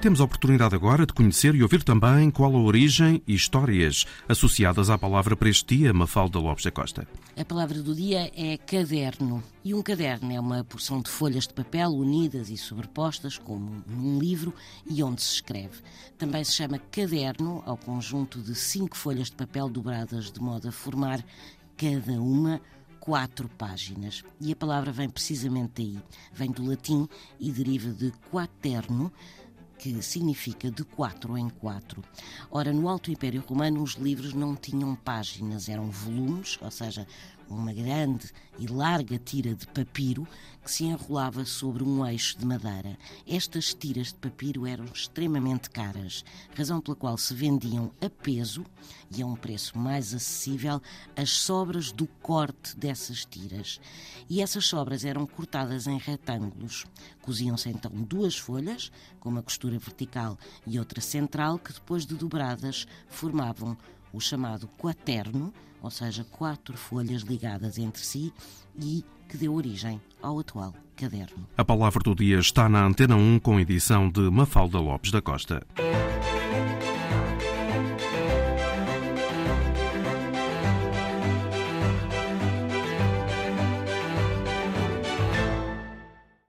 Temos a oportunidade agora de conhecer e ouvir também qual a origem e histórias associadas à palavra para este dia, Mafalda Lopes da Costa. A palavra do dia é caderno. E um caderno é uma porção de folhas de papel unidas e sobrepostas, como num livro, e onde se escreve. Também se chama caderno ao conjunto de cinco folhas de papel dobradas de modo a formar cada uma quatro páginas. E a palavra vem precisamente daí. Vem do latim e deriva de quaterno, que significa de quatro em quatro. Ora, no Alto Império Romano, os livros não tinham páginas, eram volumes, ou seja, uma grande e larga tira de papiro que se enrolava sobre um eixo de madeira. Estas tiras de papiro eram extremamente caras, razão pela qual se vendiam a peso e a um preço mais acessível as sobras do corte dessas tiras. E essas sobras eram cortadas em retângulos. Coziam-se então duas folhas, com uma costura vertical e outra central, que depois de dobradas formavam o chamado quaterno, ou seja, quatro folhas ligadas entre si e que deu origem ao atual caderno. A palavra do dia está na Antena 1 com edição de Mafalda Lopes da Costa.